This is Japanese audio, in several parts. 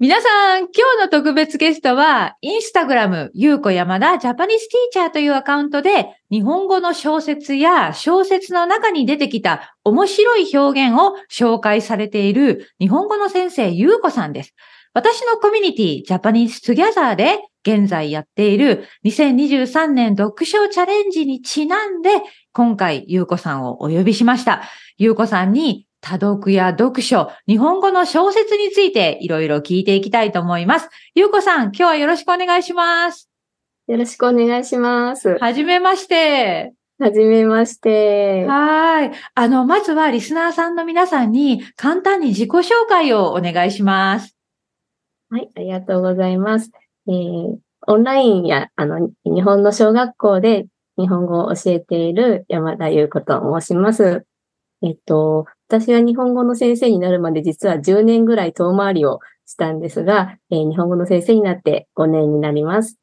皆さん、今日の特別ゲストは、インスタグラム、ゆうこ山田 Japanese Teacher というアカウントで、日本語の小説や小説の中に出てきた面白い表現を紹介されている日本語の先生、ゆうこさんです。私のコミュニティ、 Japanese Together で現在やっている2023年読書チャレンジにちなんで、今回、ゆうこさんをお呼びしました。ゆうこさんに多読や読書、日本語の小説についていろいろ聞いていきたいと思います。ゆうこさん、今日はよろしくお願いします。よろしくお願いします。はじめまして。はじめまして。はい。あの、まずはリスナーさんの皆さんに簡単に自己紹介をお願いします。はい、ありがとうございます。えー、オンラインや、あの、日本の小学校で日本語を教えている山田優子と申します。えっと、私は日本語の先生になるまで実は10年ぐらい遠回りをしたんですが、えー、日本語の先生になって5年になります。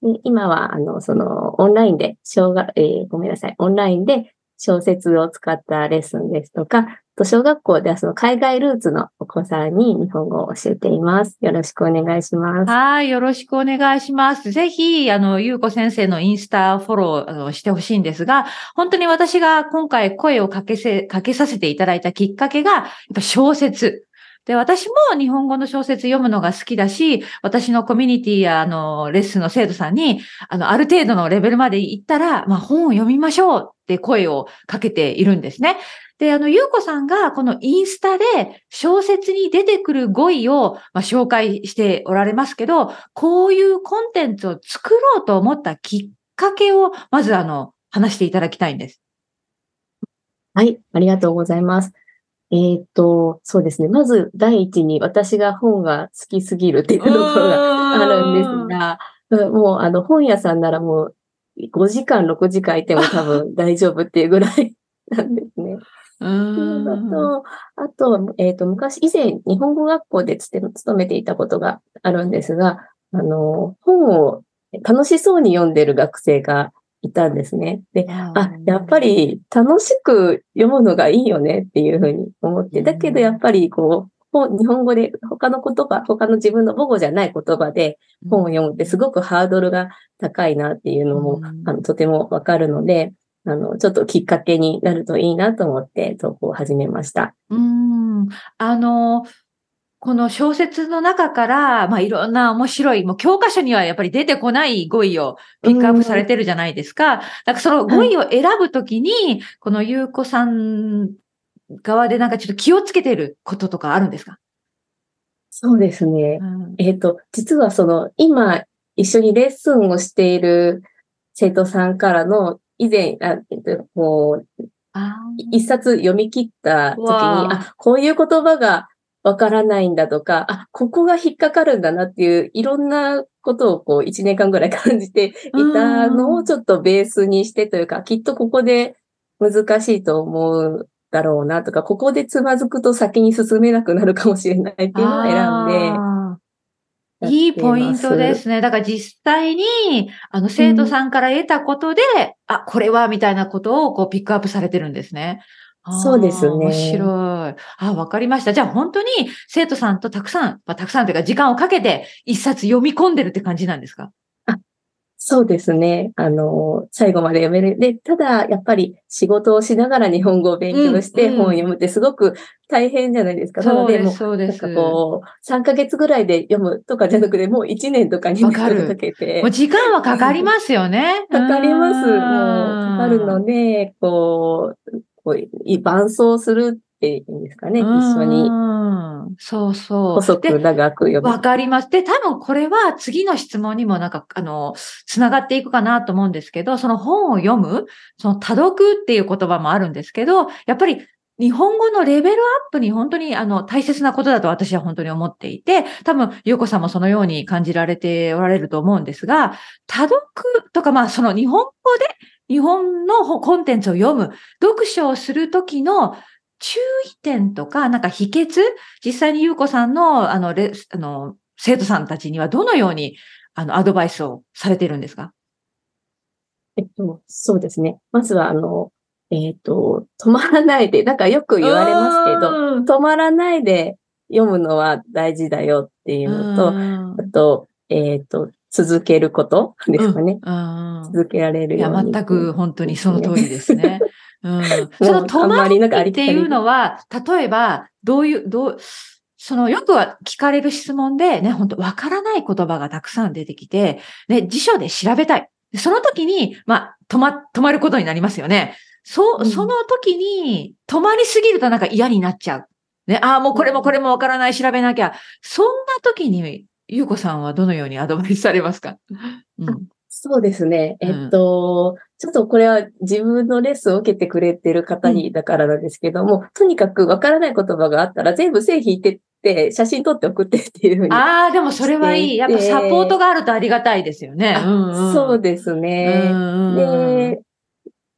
で今は、あの、その、オンラインで、小学、えー、ごめんなさい、オンラインで小説を使ったレッスンですとか、と小学校ではその海外ルーツのお子さんに日本語を教えています。よろしくお願いします。はい、よろしくお願いします。ぜひ、あの、ゆうこ先生のインスタフォローしてほしいんですが、本当に私が今回声をかけせ、かけさせていただいたきっかけが、やっぱ小説。で、私も日本語の小説読むのが好きだし、私のコミュニティや、あの、レッスンの生徒さんに、あの、ある程度のレベルまで行ったら、まあ、本を読みましょうって声をかけているんですね。で、あの、ゆうこさんがこのインスタで小説に出てくる語彙を、まあ、紹介しておられますけど、こういうコンテンツを作ろうと思ったきっかけを、まずあの、話していただきたいんです。はい、ありがとうございます。えー、っと、そうですね。まず第一に私が本が好きすぎるっていうところがあるんですが、もうあの本屋さんならもう5時間、6時間いても多分大丈夫っていうぐらいなんですね。あと、あと、えっ、ー、と、昔、以前、日本語学校で勤めていたことがあるんですが、あの、本を楽しそうに読んでる学生がいたんですね。で、あ、やっぱり楽しく読むのがいいよねっていうふうに思って、だけどやっぱりこう、日本語で他の言葉、他の自分の母語じゃない言葉で本を読むってすごくハードルが高いなっていうのも、あのとてもわかるので、あの、ちょっときっかけになるといいなと思って投稿を始めました。うん。あの、この小説の中から、まあ、いろんな面白い、もう教科書にはやっぱり出てこない語彙をピックアップされてるじゃないですか。なんかその語彙を選ぶときに、はい、このゆうこさん側でなんかちょっと気をつけてることとかあるんですか？そうですね。うん、えっ、ー、と、実はその、今、一緒にレッスンをしている生徒さんからの、以前、あえっと、こう、一冊読み切った時に、あ、こういう言葉がわからないんだとか、あ、ここが引っかかるんだなっていう、いろんなことをこう、一年間ぐらい感じていたのをちょっとベースにしてというか、きっとここで難しいと思うだろうなとか、ここでつまずくと先に進めなくなるかもしれないっていうのを選んで、いいポイントですね。だから実際に、あの、生徒さんから得たことで、うん、あ、これは、みたいなことを、こう、ピックアップされてるんですね。そうですね。面白い。あ、わかりました。じゃあ本当に生徒さんとたくさん、まあ、たくさんというか時間をかけて一冊読み込んでるって感じなんですか？そうですね。あの、最後まで読める。で、ただ、やっぱり仕事をしながら日本語を勉強して本を読むってすごく大変じゃないですか。うん、なので、もう、なんかこう、3ヶ月ぐらいで読むとかじゃなくて、もう1年とかにかけて。もう時間はかかりますよね。かかります。もう、かかるので、こう、こう伴走するっていうんですかね、一緒に。そうそう。細く長く読む。わかります。で、多分これは次の質問にもなんか、あの、つながっていくかなと思うんですけど、その本を読む、その多読っていう言葉もあるんですけど、やっぱり日本語のレベルアップに本当にあの大切なことだと私は本当に思っていて、多分、ゆうこさんもそのように感じられておられると思うんですが、多読とか、まあその日本語で日本のコンテンツを読む、読書をするときの注意点とか、なんか秘訣、実際にゆうこさんの、あの、レあの、生徒さんたちにはどのように、あの、アドバイスをされてるんですか？えっと、そうですね。まずは、あの、えっ、と、止まらないで、なんかよく言われますけど、止まらないで読むのは大事だよっていうのと、うんあと、えっ、と、続けることですかね。うん続けられるいや、ように。全く本当にその通りですね。うん、もそうの止まりっていうのは、例えば、どういう、どう、そのよくは聞かれる質問でね、本当わからない言葉がたくさん出てきて、ね、辞書で調べたい。その時に、まあ、止ま、止まることになりますよね。そうう、んその時に、止まりすぎるとなんか嫌になっちゃう。ね、ああ、もうこれもこれもわからない、調べなきゃ。そんな時に、ゆうこさんはどのようにアドバイスされますか？うん。そうですね。うんえっと、ちょっとこれは自分のレッスンを受けてくれてる方にだからなんですけども、とにかくわからない言葉があったら全部線引いてって、写真撮って送ってっていうふうに。ああ、でもそれはいい。やっぱサポートがあるとありがたいですよね。あうんうんそうですね。うんで、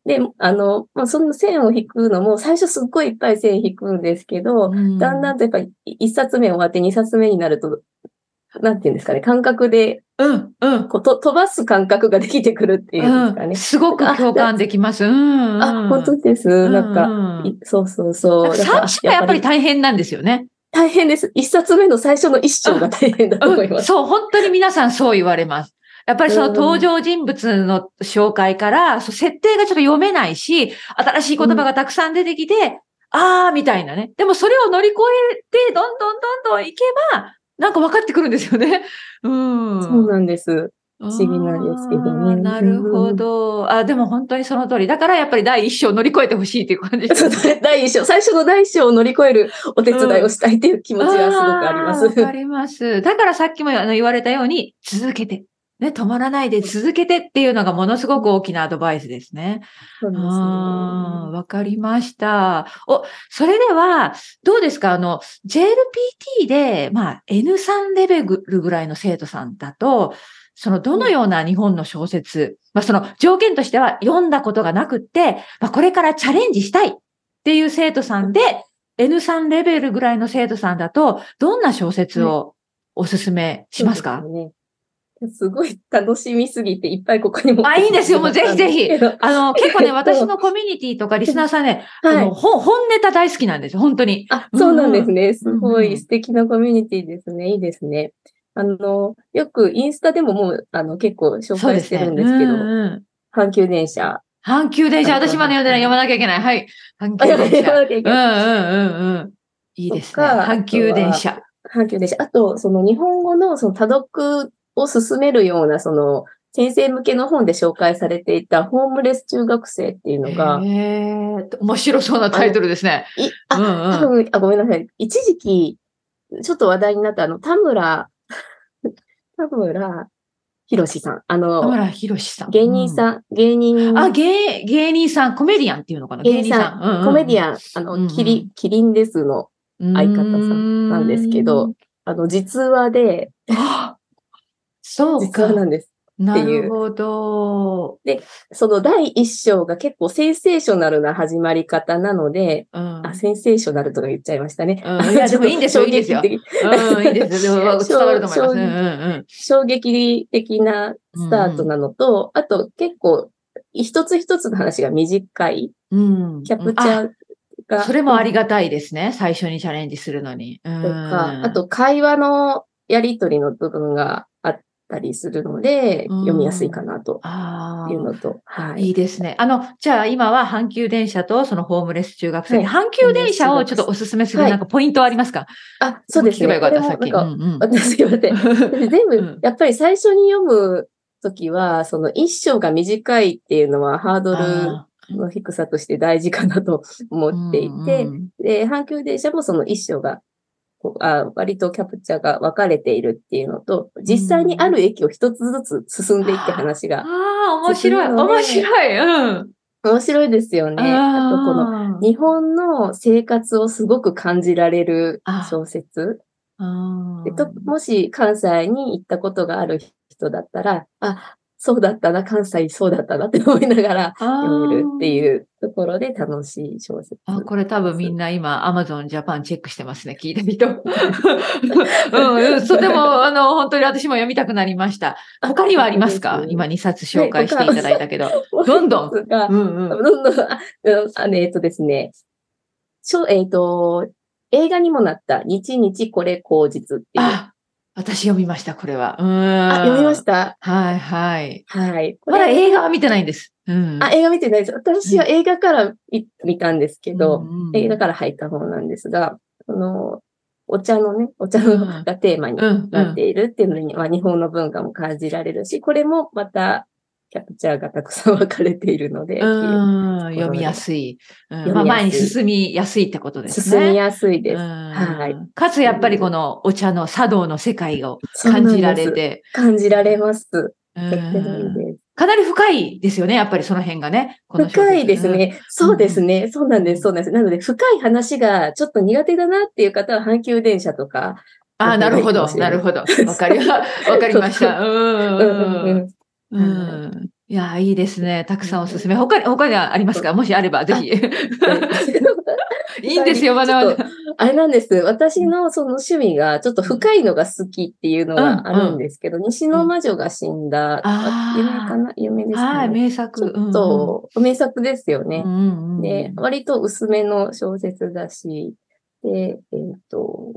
で、あの、まあ、その線を引くのも、最初すっごいいっぱい線引くんですけど、うんだんだんとやっぱり一冊目終わって二冊目になると、なんていうんですかね、感覚で、うん、うん。こうと飛ばす感覚ができてくるっていうんですかね。うん、すごく共感できます。うん、うん。あ、本当です。なんか、うんいそうそうそう。だ最から初がやっぱり大変なんですよね。大変です。一冊目の最初の一章が大変だと思います。うんそう、本当に皆さんそう言われます。やっぱりそのうん登場人物の紹介から、設定がちょっと読めないし、新しい言葉がたくさん出てきて、あーみたいなね。でもそれを乗り越えて、どんどんどんどんいけば、なんか分かってくるんですよね。うん。そうなんです。不思議なんですけどねなるほど。あ、でも本当にその通り。だからやっぱり第一章乗り越えてほしいっていう感じ ですね。第一章、最初の第一章を乗り越えるお手伝いをしたいっていう気持ちがすごくあります。あーわかります。だからさっきもあの言われたように、続けて。ね、止まらないで続けてっていうのがものすごく大きなアドバイスですね。そうです。ねわかりました。お、それでは、どうですか？あの、JLPT で、まあ、N3 レベルぐらいの生徒さんだと、その、どのような日本の小説、まあ、その、条件としては読んだことがなくって、まあ、これからチャレンジしたいっていう生徒さんで、N3 レベルぐらいの生徒さんだと、どんな小説をおすすめしますか、ねすごい楽しみすぎて、いっぱいここにも。あいいですよもうぜひぜひあの、結構ね、私のコミュニティとかリスナーさんね、はいあの本本ネタ大好きなんですよ、本当に。あ、そうなんですね。すごい素敵なコミュニティですね。いいですね。あの、よくインスタでももう、あの、結構紹介してるんですけど、うんうん阪急電車。阪急電車、あ私まで読んでない、読まなきゃいけない。はい。阪急電車。うんうんうんうん。いいですね。阪急電車。阪急電車。あと、その日本語のその多読を進めるような、その、先生向けの本で紹介されていたホームレス中学生っていうのが、へえ、面白そうなタイトルですね。いうんあ、多うん。分、あ、ごめんなさい。一時期、ちょっと話題になったあの、田村、田村博さん。あ田の、村博さん。芸人ん。さん、芸人、あ、芸、芸人さん、コメディアンっていうのかな？芸人さん、うんうんうんコメディアン、あの、うんうんキリ、キリンですの、相方さんなんですけど、あの、実話で、あそう実か話。なんです。ないうるほど。その第一章が結構センセーショナルな始まり方なので、うん。あ、センセーショナルとか言っちゃいましたね。うんいやでもいいんですよいいですよ 的うん、いいですよ。でも伝わると思います。衝うんうん衝撃的なスタートなのと、あと結構一つ一つの話が短いうん。うん。キャプチャーが。あそれもありがたいですね。最初にチャレンジするのに。ととか、あ、と会話のやりとりの部分がたりするので、うん読みやすいかなとあいうのと、はい。い。いですね。あの、じゃあ今は阪急電車とそのホームレス中学生。に、は阪急電車をちょっとおすすめするはい。なんかポイントはありますか、あ、そうですね。聞けばよかった、さっき。うんうん。私すいません。私全部、うん。やっぱり最初に読むときは、その一章が短いっていうのはハードルあの低さとして大事かなと思ーっていて、うんうん。で、阪急電車もその一章が、あ割とキャプチャーが分かれているっていうのと、実際にある駅を一つずつ進んでいって話がああ、面白い。面白い。うん。面白いですよね。あとこのの日本の生活をすごく感じられる小説。でともし関西に行ったことがある人だったら、あ、そうだったな、関西そうだったなって思いながら読めるってう。いうところで楽しい小説。あ、これ多分みんな今 Amazon Japan チェックしてますね。聞いた人。うんうん、そうでも、あの、本当に私も読みたくなりました。他にはありますか？今2冊紹介していただいたけど。どんどん？がうんうん。どんどん、ああの、えっとですね、えっと、映画にもなった、日々これ口実っていう。あ、私読みました、これは。うーん。あ、読みました？はい、はい。はい。こまだれ映画は見てないんです。うん。あ、映画見てないです。私は映画から見見たんですけど、うんうん映画から入った方なんですが、その、お茶のね、お茶のうんがテーマにうん、なっているっていうのに、まあ日本の文化も感じられるし、これもまたキャプチャーがたくさん分かれているので、読みやすい。うんまあ、前に進みやすいってことですね。進みやすいです。うんはいかつ、やっぱりこのお茶の茶道の世界を感じられて。感じられます。かなり深いですよね、やっぱりその辺がね。深いです。ね。そうですね。そうなんです。そうなんです。なので、深い話がちょっと苦手だなっていう方は、阪急電車とか、ああ、なるほど、なるほど。わかりま、わかりました。うんうん。いや、いいですね。たくさんおすすめ。他に、他にはありますか？もしあれば、ぜひ。いいんですよ、まだまだ。あれなんです。私のその趣味がちょっと深いのが好きっていうのがあるんですけど、西の魔女が死んだ、有名かな？有名ですはい。名ち作。ょっと名作ですよねうん。うんうんで、割と薄めの小説だし、で、えっ、と、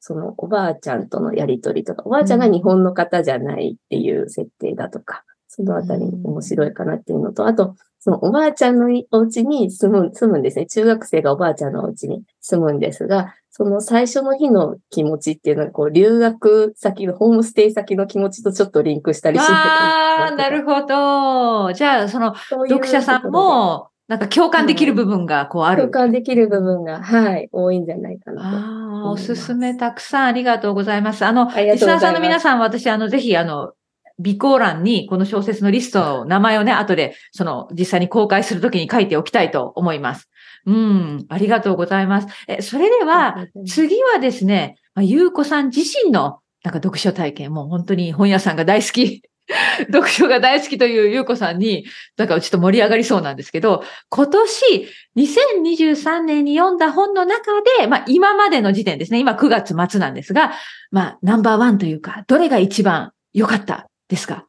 そのおばあちゃんとのやりとりとか、おばあちゃんが日本の方じゃないっていう設定だとか、そのあたり面白いかなっていうのと、あと、そのおばあちゃんのお家に住む、住むんですね。中学生がおばあちゃんのお家に住むんですが、その最初の日の気持ちっていうのは、こう、留学先の、ホームステイ先の気持ちとちょっとリンクしたりしてああ、なるほど。じゃあ、その、読者さんも、なんか共感できる部分がこうあでる。共感できる部分が、はい、多いんじゃないかなと。ああ、おすすめたくさんありがとうございます。あの、あリスナーさんの皆さん、私、あの、ぜひ、あの、備考欄にこの小説のリストの名前をね、後で、その、実際に公開するときに書いておきたいと思います。うん、ありがとうございます。え、それでは、次はですね、まあゆうこさん自身の、なんか読書体験、もう本当に本屋さんが大好き、読書が大好きというゆうこさんに、なんかちょっと盛り上がりそうなんですけど、今年、2023年に読んだ本の中で、まあ今までの時点ですね、今9月末なんですが、まあナンバーワンというか、どれが一番良かったですか？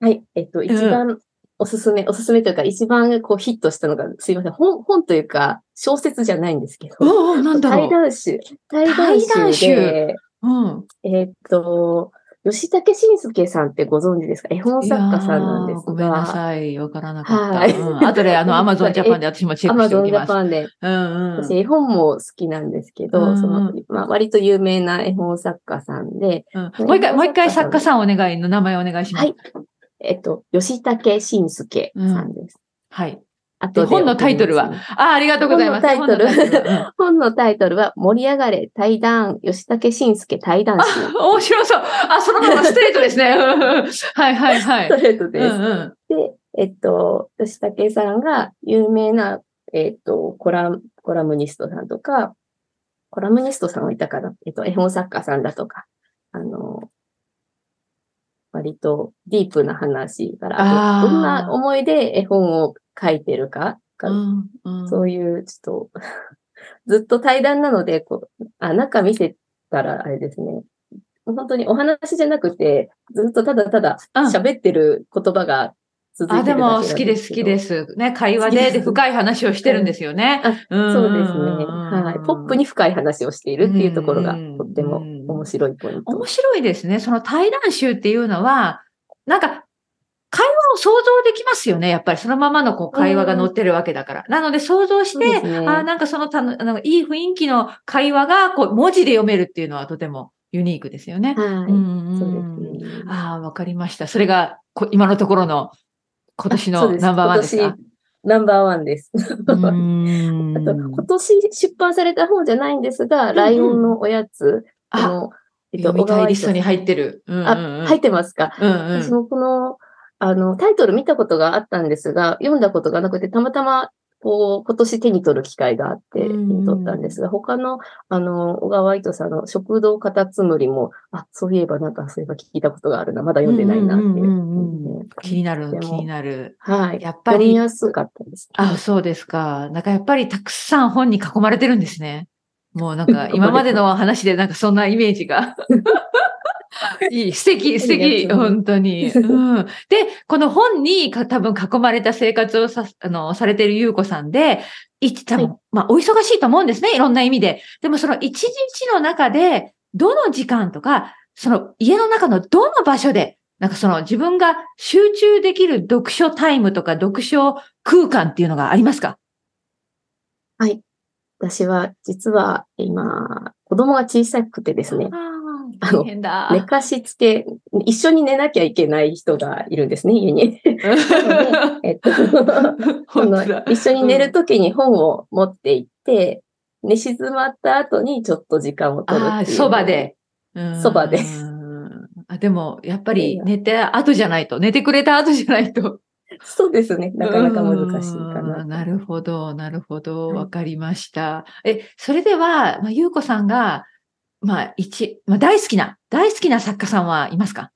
はい。えっと、一番おすすめ、おすすめというか、一番こうヒットしたのが、すいません。本、本というか、小説じゃないんですけど、おお、なんだろ対う。談集。対談集で、うん。えっと、吉武慎介さんってご存知ですか？絵本作家さんなんですいやーごめんなが、さい。わからなかった。はいうん、後で、あの、アマゾンジャパンで私もチェックアマゾンしておきます。ジャパンで、うんうん。私絵本も好きなんですけど、うんうんその、まあ、割と有名な絵本作家さんで、うんもう一回、もう一回作家さんお願いの名前お願いします。はい。えっと、吉武慎介さんです。はい。あとで本のタイトルは？あ、ありがとうございます。本のタイトル本のタイトルは盛り上がれ対談、吉武慎介対談集。うん面白そう。あ、そのままストレートですね。はいはいはい。ストレートうです。んうん。で、えっと、吉武さんが有名な、えっと、コラム、コラムニストさんとか、コラムニストさんはいたかな？えっと、絵本作家さんだとか、あの、割とディープな話から、どんな思いで絵本を書いてるか、うんうんそういう、ちょっと、ずっと対談なので、こう、あ、中見せたら、あれですね。本当にお話じゃなくて、ずっとただただうん喋ってる言葉が続いあ、でてるだけなんも好きです、好きで。す。ね、会話で、深い話をしてるんですよね。そうですね。はい。ポップに深い話をしているっていうところがうんとっても面白いポイント面。白いですね。その対談集っていうのは、なんか、会話を想像できますよね。やっぱりそのままのこう会話が載ってるわけだから。なので想像して、ねあなんかそのたのあのいい雰囲気の会話がこう文字で読めるっていうのはとてもユニークですよね。はい。うんそうですね。ああ、わかりました。それがこ今のところの今年のナンバーワンですか？ナンバーワンです。あと、今年出版された本じゃないんですが、んライオンのおやつ、ああの、え読みたいリストに入ってる。る。うんうんうんあ、入ってますか？うんうん私もこの、あの、タイトル見たことがあったんですが、読んだことがなくて、たまたま、こう、今年手に取る機会があって、手うんに取ったんですが、他の、あの、小川糸さんの食堂カタツムリも、あ、そういえばなんか、そういえば聞いたことがあるな、まだ読んでないなっていう。気になる、気になる。はい。やっぱ読みり、やすかったです。あ、そうですか。なんかやっぱりたくさん本に囲まれてるんですね。もうなんか 今までの話でなんかそんなイメージが。いい、素敵、素敵、本当に。うん、で、この本に多分囲まれた生活をさ、あの、されている優子さんで、一、多分、はい、まあ、お忙しいと思うんですね。いろんな意味で。でも、その一日の中で、どの時間とか、その家の中のどの場所で、なんかその自分が集中できる読書タイムとか読書空間っていうのがありますか？はい。私は実は今、子供が小さくてですね、あの、寝かしつけ、一緒に寝なきゃいけない人がいるんですね、家に。えっと、一緒に寝るときに本を持って行って、寝静まった後にちょっと時間を取るっていう。そばで。そばで。あでも、やっぱり寝て後じゃないと、寝てくれた後じゃないと。そうですね。なかなか難しいかな。なるほど、なるほど。わかりました。え、それでは、まあ、ゆうこさんが、まあ、一、まあ、大好きな、大好きな作家さんはいますか？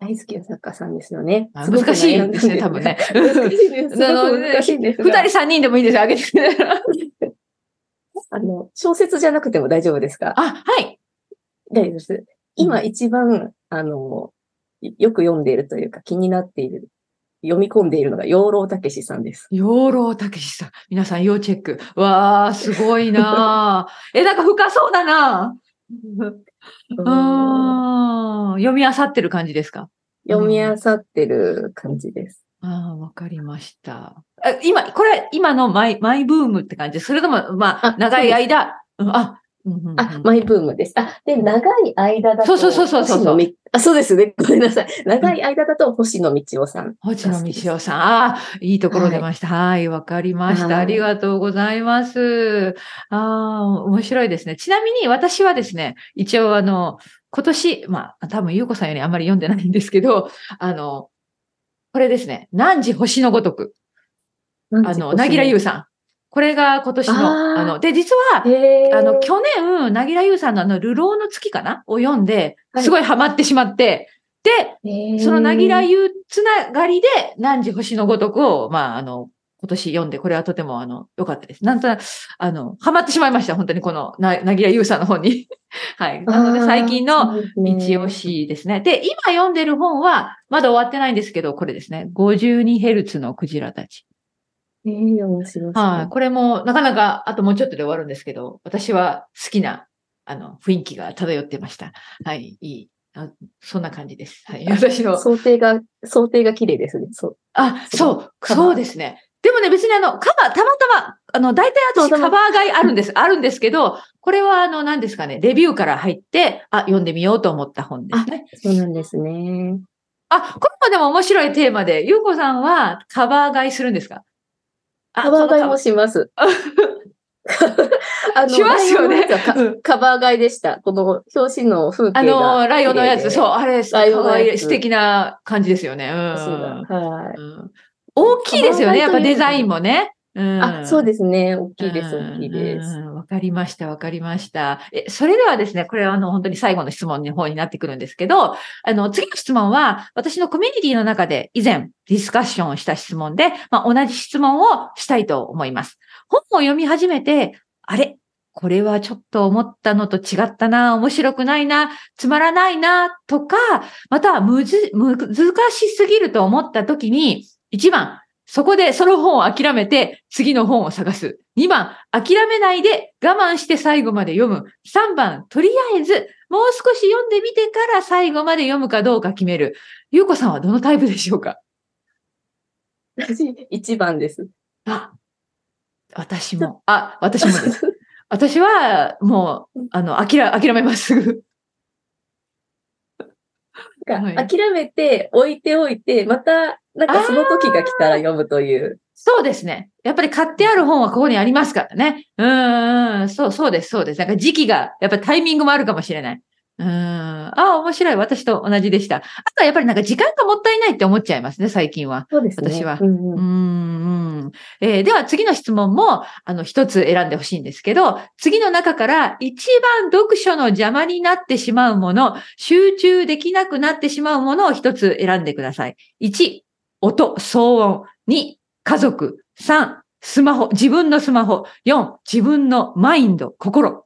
大好きな作家さんですよね。難しいんですね、多分ね。難しいです。難しいです。二人三人でもいいですよ、あげてくれあの、小説じゃなくても大丈夫ですか？あ、はい。大丈夫です。今一番、あの、よく読んでいるというか気になっている、読み込んでいるのが養老たけしさんです。養老たけしさん。皆さん要チェック。わー、すごいな え、なんか深そうだなあ読み漁ってる感じですか？読み漁ってる感じです。ああ、わかりました。今、これ、今のマイ、マイブームって感じ？それとも、まあ、長い間、あ、あ、マイブームです。あ、で、長い間だと、そうそうそうそうそうあ。そうですね。ごめんなさい。長い間だと、星野道夫さん。星野道夫さん。ああ、いいところ出ました。はい、わ、はい、かりました、はい。ありがとうございます。ああ、面白いですね。ちなみに私はですね、一応あの、今年、まあ、多分、ゆうこさんよりあんまり読んでないんですけど、あの、これですね、何時星のごとく。あの、なぎらゆうさん。これが今年の、あの、で、実は、あの、去年、なぎらゆうさんのあの、流浪の月かな？を読んで、すごいハマってしまって、で、そのなぎらゆうつながりで、何時星のごとくを、まあ、あの、今年読んで、これはとても、あの、良かったです。なんとなく、あの、ハマってしまいました。本当にこの、な、なぎらゆうさんの本に。はい。なので、最近の一押しですね。で、今読んでる本は、まだ終わってないんですけど、これですね。52Hz のクジラたち。ええ面白い。はい。これも、なかなか、あともうちょっとで終わるんですけど、私は好きな、あの、雰囲気が漂ってました。はい。いい。あそんな感じです。はい。私の。想定が、想定が綺麗ですね。そう。あ、そう。そうですね。でもね、別にあの、カバー、たまたま、あの、大体私カバー買いあるんです。あるんですけど、これはあの、何ですかね、レビューから入って、あ、読んでみようと思った本ですね。そうなんですね。あ、これもでも面白いテーマで、ゆうこさんはカバー買いするんですか？カバー買いもします。あの、しますよね。カバー買いでした。この表紙の風景あの、ライオンのやつ、そう、あれ、ライオンの素敵な感じですよね。うん。はい、大きいですよね、やっぱデザインもね。うん、あ、そうですね。大きいです、大きいです。わかりました、わかりました。え、それではですね、これはあの、本当に最後の質問の方になってくるんですけど、あの、次の質問は、私のコミュニティの中で以前ディスカッションをした質問で、まあ、同じ質問をしたいと思います。本を読み始めて、あれ？これはちょっと思ったのと違ったな、面白くないな、つまらないな、とか、またはむず、難しすぎると思った時に、一番、そこでその本を諦めて次の本を探す。2番、諦めないで我慢して最後まで読む。3番、とりあえずもう少し読んでみてから最後まで読むかどうか決める。ゆうこさんはどのタイプでしょうか？私、1番です。あ、私も。あ、私もです。私はもう、あの、諦諦めます。諦めて置いておいて、また、なんかその時が来たら読むという。そうですね。やっぱり買ってある本はここにありますからね。うん、そう、そうです、そうです。なんか時期が、やっぱりタイミングもあるかもしれない。うん。ああ、面白い。私と同じでした。あとはやっぱりなんか時間がもったいないって思っちゃいますね、最近は。そうですね。私は。うん、うん、えー、では次の質問も、あの、一つ選んでほしいんですけど、次の中から一番読書の邪魔になってしまうもの、集中できなくなってしまうものを一つ選んでください。1、音、騒音。2、家族。3、スマホ、自分のスマホ。4、自分のマインド、心。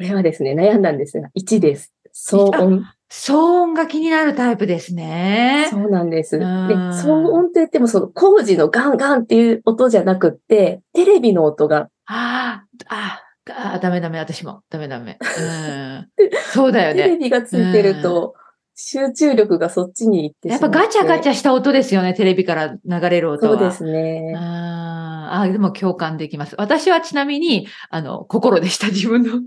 えれはですね、悩んだんですが、1です。騒音。騒音が気になるタイプですね。そうなんです。で、うん騒音って言っても、その工事のガンガンっていう音じゃなくって、テレビの音が、ああ、ああ、ダメダメ、私も。ダメダメ。うん。そうだよテレね。ビがついてると、集中力がそっちに行って。やっぱガチャガチャした音ですよね、テレビから流れる音は。そうですね。あーあ、でも共感できます。私はちなみに、あの、心でした、自分の。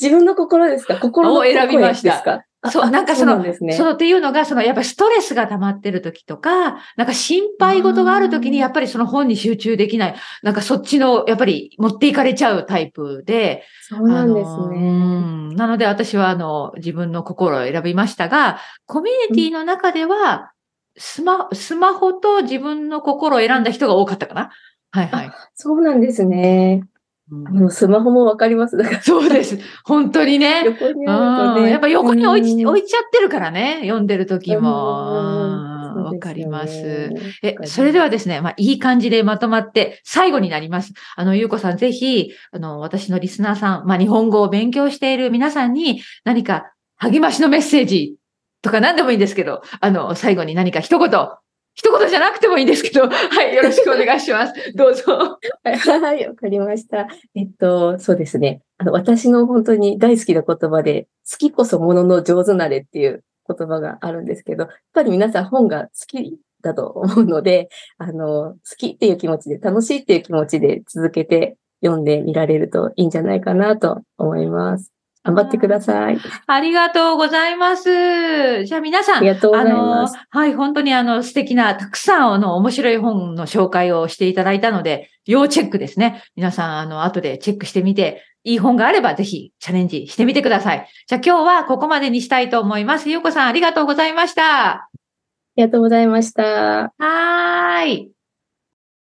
自分の心ですか？心のを選びましたそうあなんかそのうなんですね。そうっていうのが、そのやっぱりストレスが溜まってる時とか、なんか心配事がある時にやっぱりその本に集中できない、なんかそっちの、やっぱり持っていかれちゃうタイプで、そうなんですね。んなので私はあの、自分の心を選びましたが、コミュニティの中では、スマ、スマホと自分の心を選んだ人が多かったかな。はいはい。そうなんですね。うスマホもわかります。だから、そうです。本当にね。横にあるとね。うんやっぱ横に置い置いちゃってるからね。読んでる時も。わかります。。え、それではですね、まあ、いい感じでまとまって、最後になります。あの、ゆうこさん、ぜひ、あの、私のリスナーさん、まあ、日本語を勉強している皆さんに、何か励ましのメッセージとか何でもいいんですけど、あの、最後に何か一言、一言じゃなくてもいいんですけど、はい、よろしくお願いします。どうぞ。はい、わかりました。えっと、そうですね。あの、私の本当に大好きな言葉で、好きこそものの上手なれっていう言葉があるんですけど、やっぱり皆さん本が好きだと思うので、あの、好きっていう気持ちで、楽しいっていう気持ちで続けて読んでみられるといいんじゃないかなと思います。頑張ってください。ありがとうございます。じゃあ皆さん、ありがとうございます。あの、はい、本当にあの、素敵な、たくさんあの、面白い本の紹介をしていただいたので、要チェックですね。皆さん、あの、後でチェックしてみて、いい本があれば、ぜひ、チャレンジしてみてください。じゃあ今日はここまでにしたいと思います。ゆうこさん、ありがとうございました。ありがとうございました。はーい。